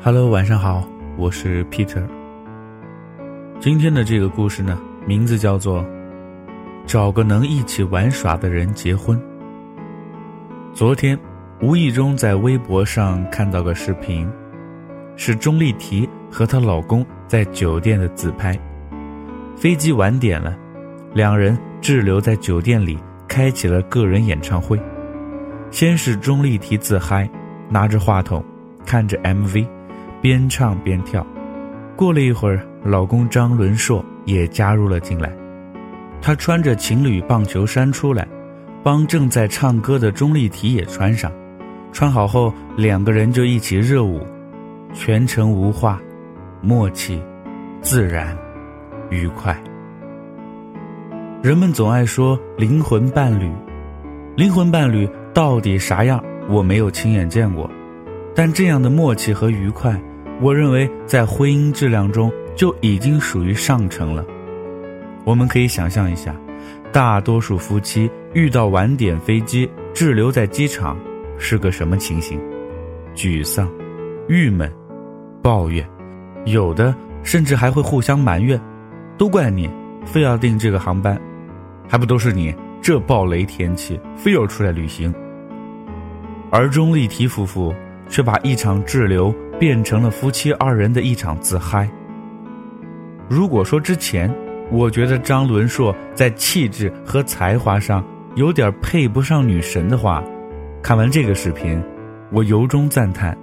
Hello，晚上好，我是 Peter。今天的这个故事呢，名字叫做《找个能一起玩耍的人结婚》。昨天无意中在微博上看到个视频，是钟丽缇和她老公在酒店的自拍。飞机晚点了，两人滞留在酒店里，开启了个人演唱会。先是钟丽缇自嗨，拿着话筒，看着 MV。边唱边跳，过了一会儿，老公张伦硕也加入了进来。他穿着情侣棒球衫出来，帮正在唱歌的钟丽缇也穿上。穿好后，两个人就一起热舞，全程无话，默契、自然、愉快。人们总爱说灵魂伴侣，灵魂伴侣到底啥样？我没有亲眼见过，但这样的默契和愉快。我认为，在婚姻质量中就已经属于上乘了。我们可以想象一下，大多数夫妻遇到晚点飞机、滞留在机场，是个什么情形？沮丧、郁闷、抱怨，有的甚至还会互相埋怨：“都怪你，非要订这个航班，还不都是你这暴雷天气，非要出来旅行。”而钟丽缇夫妇却把一场滞留。变成了夫妻二人的一场自嗨。如果说之前，我觉得张伦硕在气质和才华上有点配不上女神的话，看完这个视频，我由衷赞叹，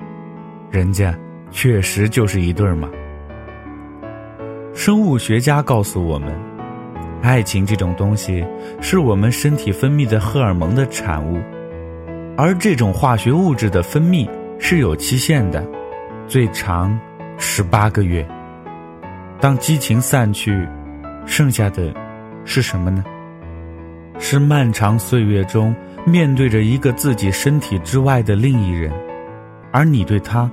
人家确实就是一对儿嘛。生物学家告诉我们，爱情这种东西是我们身体分泌的荷尔蒙的产物，而这种化学物质的分泌是有期限的。最长十八个月。当激情散去，剩下的是什么呢？是漫长岁月中面对着一个自己身体之外的另一人，而你对他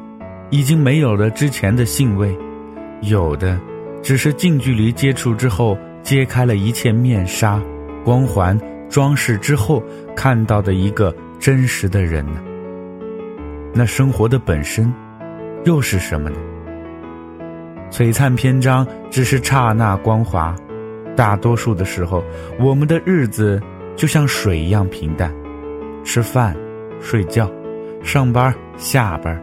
已经没有了之前的兴味，有的只是近距离接触之后揭开了一切面纱、光环、装饰之后看到的一个真实的人呢？那生活的本身。又是什么呢？璀璨篇章只是刹那光华，大多数的时候，我们的日子就像水一样平淡。吃饭、睡觉、上班、下班，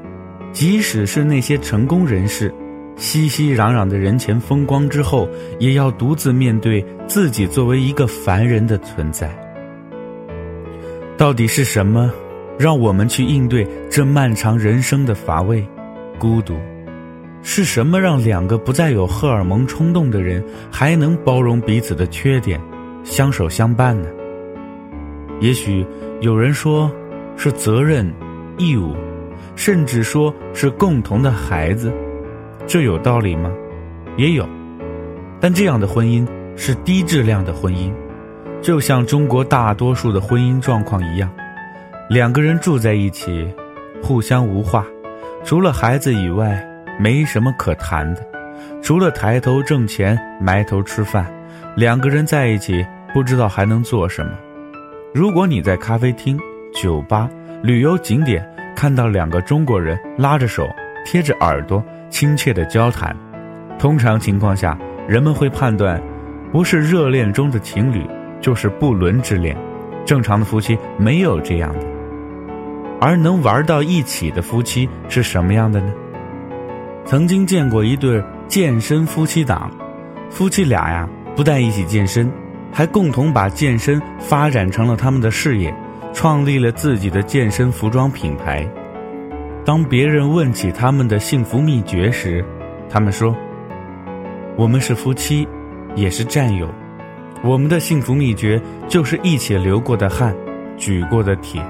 即使是那些成功人士，熙熙攘攘的人前风光之后，也要独自面对自己作为一个凡人的存在。到底是什么，让我们去应对这漫长人生的乏味？孤独，是什么让两个不再有荷尔蒙冲动的人还能包容彼此的缺点，相守相伴呢？也许有人说，是责任、义务，甚至说是共同的孩子，这有道理吗？也有，但这样的婚姻是低质量的婚姻，就像中国大多数的婚姻状况一样，两个人住在一起，互相无话。除了孩子以外，没什么可谈的。除了抬头挣钱、埋头吃饭，两个人在一起不知道还能做什么。如果你在咖啡厅、酒吧、旅游景点看到两个中国人拉着手、贴着耳朵、亲切的交谈，通常情况下，人们会判断，不是热恋中的情侣，就是不伦之恋。正常的夫妻没有这样的。而能玩到一起的夫妻是什么样的呢？曾经见过一对健身夫妻档，夫妻俩呀不但一起健身，还共同把健身发展成了他们的事业，创立了自己的健身服装品牌。当别人问起他们的幸福秘诀时，他们说：“我们是夫妻，也是战友。我们的幸福秘诀就是一起流过的汗，举过的铁。”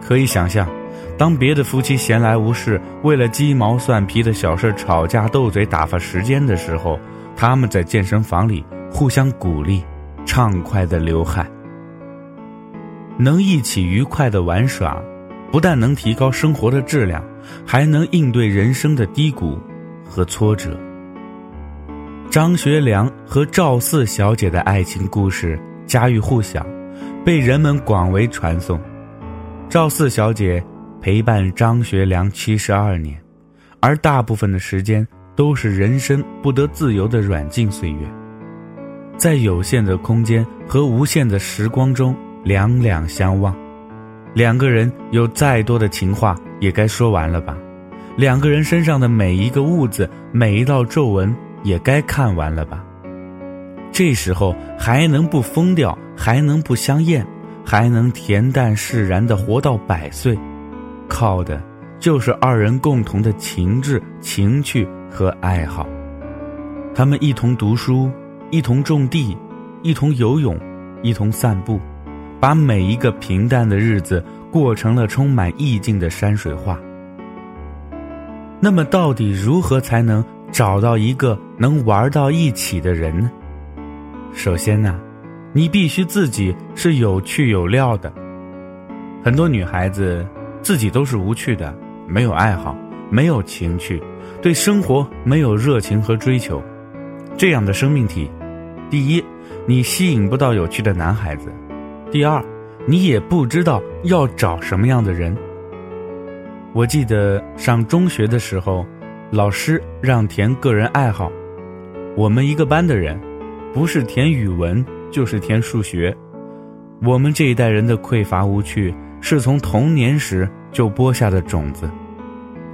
可以想象，当别的夫妻闲来无事，为了鸡毛蒜皮的小事吵架斗嘴打发时间的时候，他们在健身房里互相鼓励，畅快的流汗。能一起愉快的玩耍，不但能提高生活的质量，还能应对人生的低谷和挫折。张学良和赵四小姐的爱情故事家喻户晓，被人们广为传颂。赵四小姐陪伴张学良七十二年，而大部分的时间都是人生不得自由的软禁岁月。在有限的空间和无限的时光中两两相望，两个人有再多的情话也该说完了吧？两个人身上的每一个痦子、每一道皱纹也该看完了吧？这时候还能不疯掉？还能不相厌？还能恬淡释然的活到百岁？靠的就是二人共同的情志、情趣和爱好。他们一同读书。一同种地，一同游泳，一同散步，把每一个平淡的日子过成了充满意境的山水画。那么，到底如何才能找到一个能玩到一起的人呢？首先呢，你必须自己是有趣有料的。很多女孩子自己都是无趣的，没有爱好，没有情趣，对生活没有热情和追求，这样的生命体。第一，你吸引不到有趣的男孩子；第二，你也不知道要找什么样的人。我记得上中学的时候，老师让填个人爱好，我们一个班的人，不是填语文就是填数学。我们这一代人的匮乏无趣，是从童年时就播下的种子。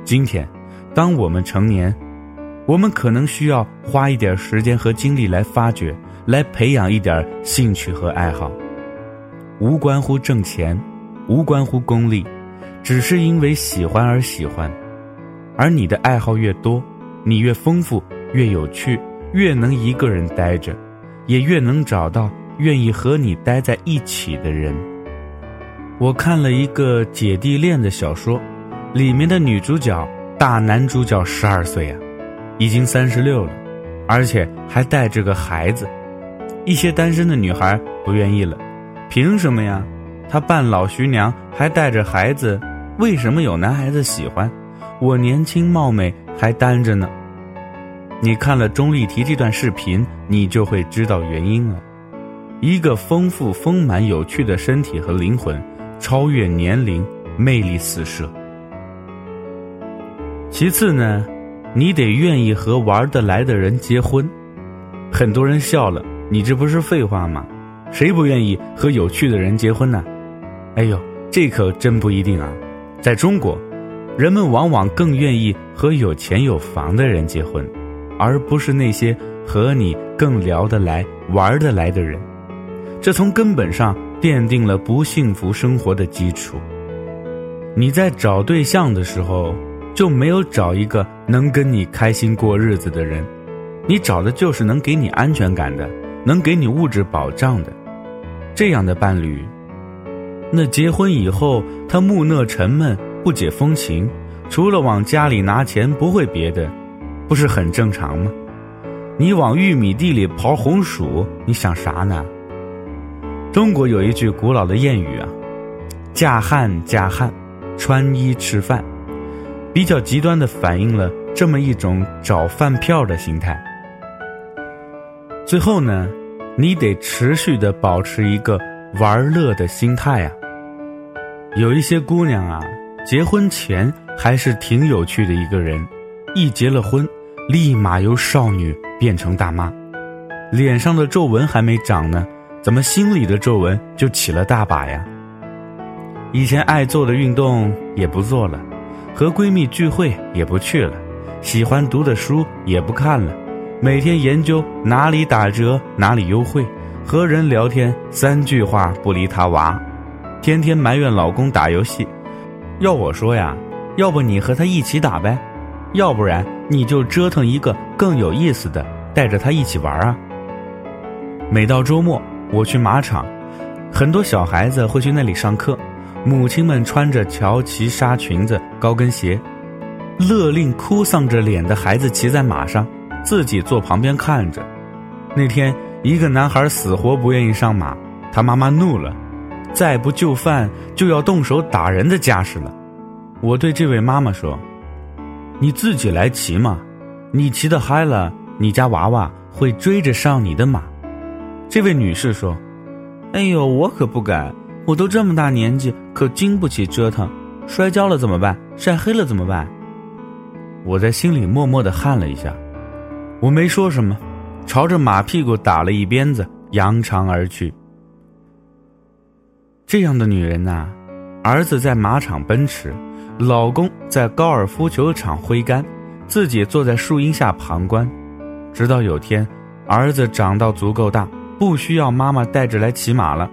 今天，当我们成年。我们可能需要花一点时间和精力来发掘，来培养一点兴趣和爱好，无关乎挣钱，无关乎功利，只是因为喜欢而喜欢。而你的爱好越多，你越丰富，越有趣，越能一个人待着，也越能找到愿意和你待在一起的人。我看了一个姐弟恋的小说，里面的女主角大男主角十二岁啊。已经三十六了，而且还带着个孩子，一些单身的女孩不愿意了，凭什么呀？他扮老徐娘还带着孩子，为什么有男孩子喜欢？我年轻貌美还单着呢。你看了钟丽缇这段视频，你就会知道原因了。一个丰富丰满有趣的身体和灵魂，超越年龄，魅力四射。其次呢？你得愿意和玩得来的人结婚，很多人笑了，你这不是废话吗？谁不愿意和有趣的人结婚呢？哎呦，这可真不一定啊！在中国，人们往往更愿意和有钱有房的人结婚，而不是那些和你更聊得来、玩得来的人。这从根本上奠定了不幸福生活的基础。你在找对象的时候。就没有找一个能跟你开心过日子的人，你找的就是能给你安全感的，能给你物质保障的，这样的伴侣。那结婚以后，他木讷沉闷，不解风情，除了往家里拿钱，不会别的，不是很正常吗？你往玉米地里刨红薯，你想啥呢？中国有一句古老的谚语啊，“嫁汉嫁汉，穿衣吃饭。”比较极端的反映了这么一种找饭票的心态。最后呢，你得持续的保持一个玩乐的心态啊。有一些姑娘啊，结婚前还是挺有趣的一个人，一结了婚，立马由少女变成大妈，脸上的皱纹还没长呢，怎么心里的皱纹就起了大把呀？以前爱做的运动也不做了。和闺蜜聚会也不去了，喜欢读的书也不看了，每天研究哪里打折哪里优惠，和人聊天三句话不离他娃，天天埋怨老公打游戏。要我说呀，要不你和他一起打呗，要不然你就折腾一个更有意思的，带着他一起玩啊。每到周末，我去马场，很多小孩子会去那里上课。母亲们穿着乔其纱裙子、高跟鞋，勒令哭丧着脸的孩子骑在马上，自己坐旁边看着。那天，一个男孩死活不愿意上马，他妈妈怒了，再不就范就要动手打人的架势了。我对这位妈妈说：“你自己来骑嘛，你骑得嗨了，你家娃娃会追着上你的马。”这位女士说：“哎呦，我可不敢。”我都这么大年纪，可经不起折腾，摔跤了怎么办？晒黑了怎么办？我在心里默默的汗了一下，我没说什么，朝着马屁股打了一鞭子，扬长而去。这样的女人呐，儿子在马场奔驰，老公在高尔夫球场挥杆，自己坐在树荫下旁观，直到有天，儿子长到足够大，不需要妈妈带着来骑马了，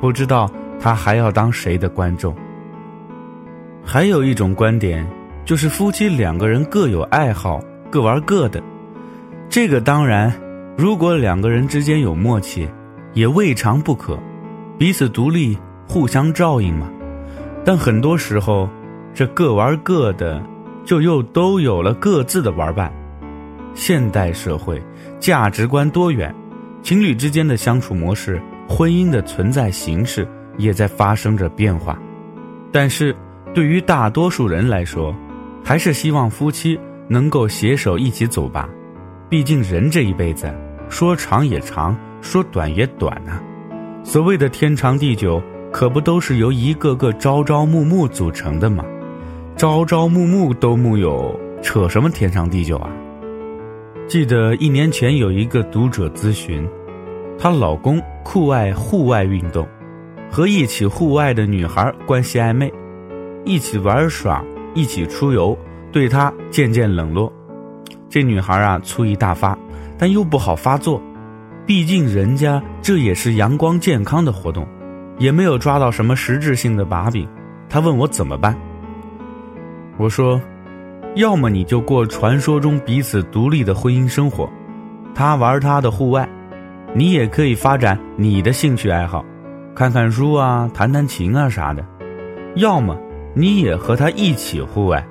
不知道他还要当谁的观众。还有一种观点，就是夫妻两个人各有爱好，各玩各的，这个当然，如果两个人之间有默契，也未尝不可，彼此独立。互相照应嘛，但很多时候，这各玩各的，就又都有了各自的玩伴。现代社会价值观多元，情侣之间的相处模式、婚姻的存在形式也在发生着变化。但是，对于大多数人来说，还是希望夫妻能够携手一起走吧。毕竟人这一辈子，说长也长，说短也短呐。所谓的天长地久。可不都是由一个个朝朝暮暮组成的吗？朝朝暮暮都木有，扯什么天长地久啊？记得一年前有一个读者咨询，她老公酷爱户外运动，和一起户外的女孩关系暧昧，一起玩耍，一起出游，对她渐渐冷落。这女孩啊，醋意大发，但又不好发作，毕竟人家这也是阳光健康的活动。也没有抓到什么实质性的把柄，她问我怎么办。我说，要么你就过传说中彼此独立的婚姻生活，他玩他的户外，你也可以发展你的兴趣爱好，看看书啊，弹弹琴啊啥的；要么你也和他一起户外，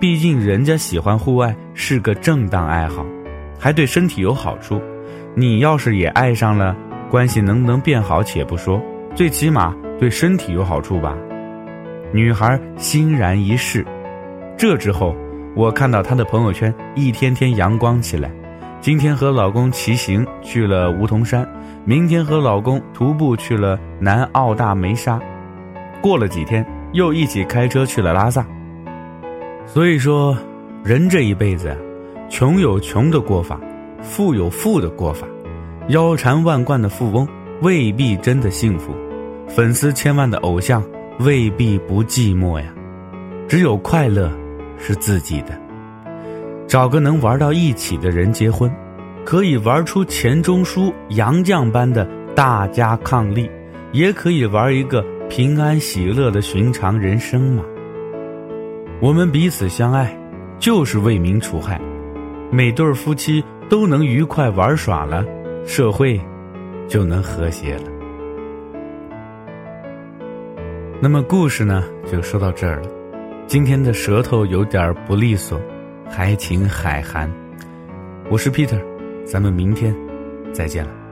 毕竟人家喜欢户外是个正当爱好，还对身体有好处。你要是也爱上了，关系能不能变好且不说。最起码对身体有好处吧？女孩欣然一试。这之后，我看到她的朋友圈一天天阳光起来。今天和老公骑行去了梧桐山，明天和老公徒步去了南澳大梅沙，过了几天又一起开车去了拉萨。所以说，人这一辈子，穷有穷的过法，富有富的过法，腰缠万贯的富翁未必真的幸福。粉丝千万的偶像未必不寂寞呀，只有快乐是自己的。找个能玩到一起的人结婚，可以玩出钱钟书、杨绛般的大家伉俪，也可以玩一个平安喜乐的寻常人生嘛。我们彼此相爱，就是为民除害。每对夫妻都能愉快玩耍了，社会就能和谐了。那么故事呢，就说到这儿了。今天的舌头有点不利索，还请海涵。我是 Peter，咱们明天再见了。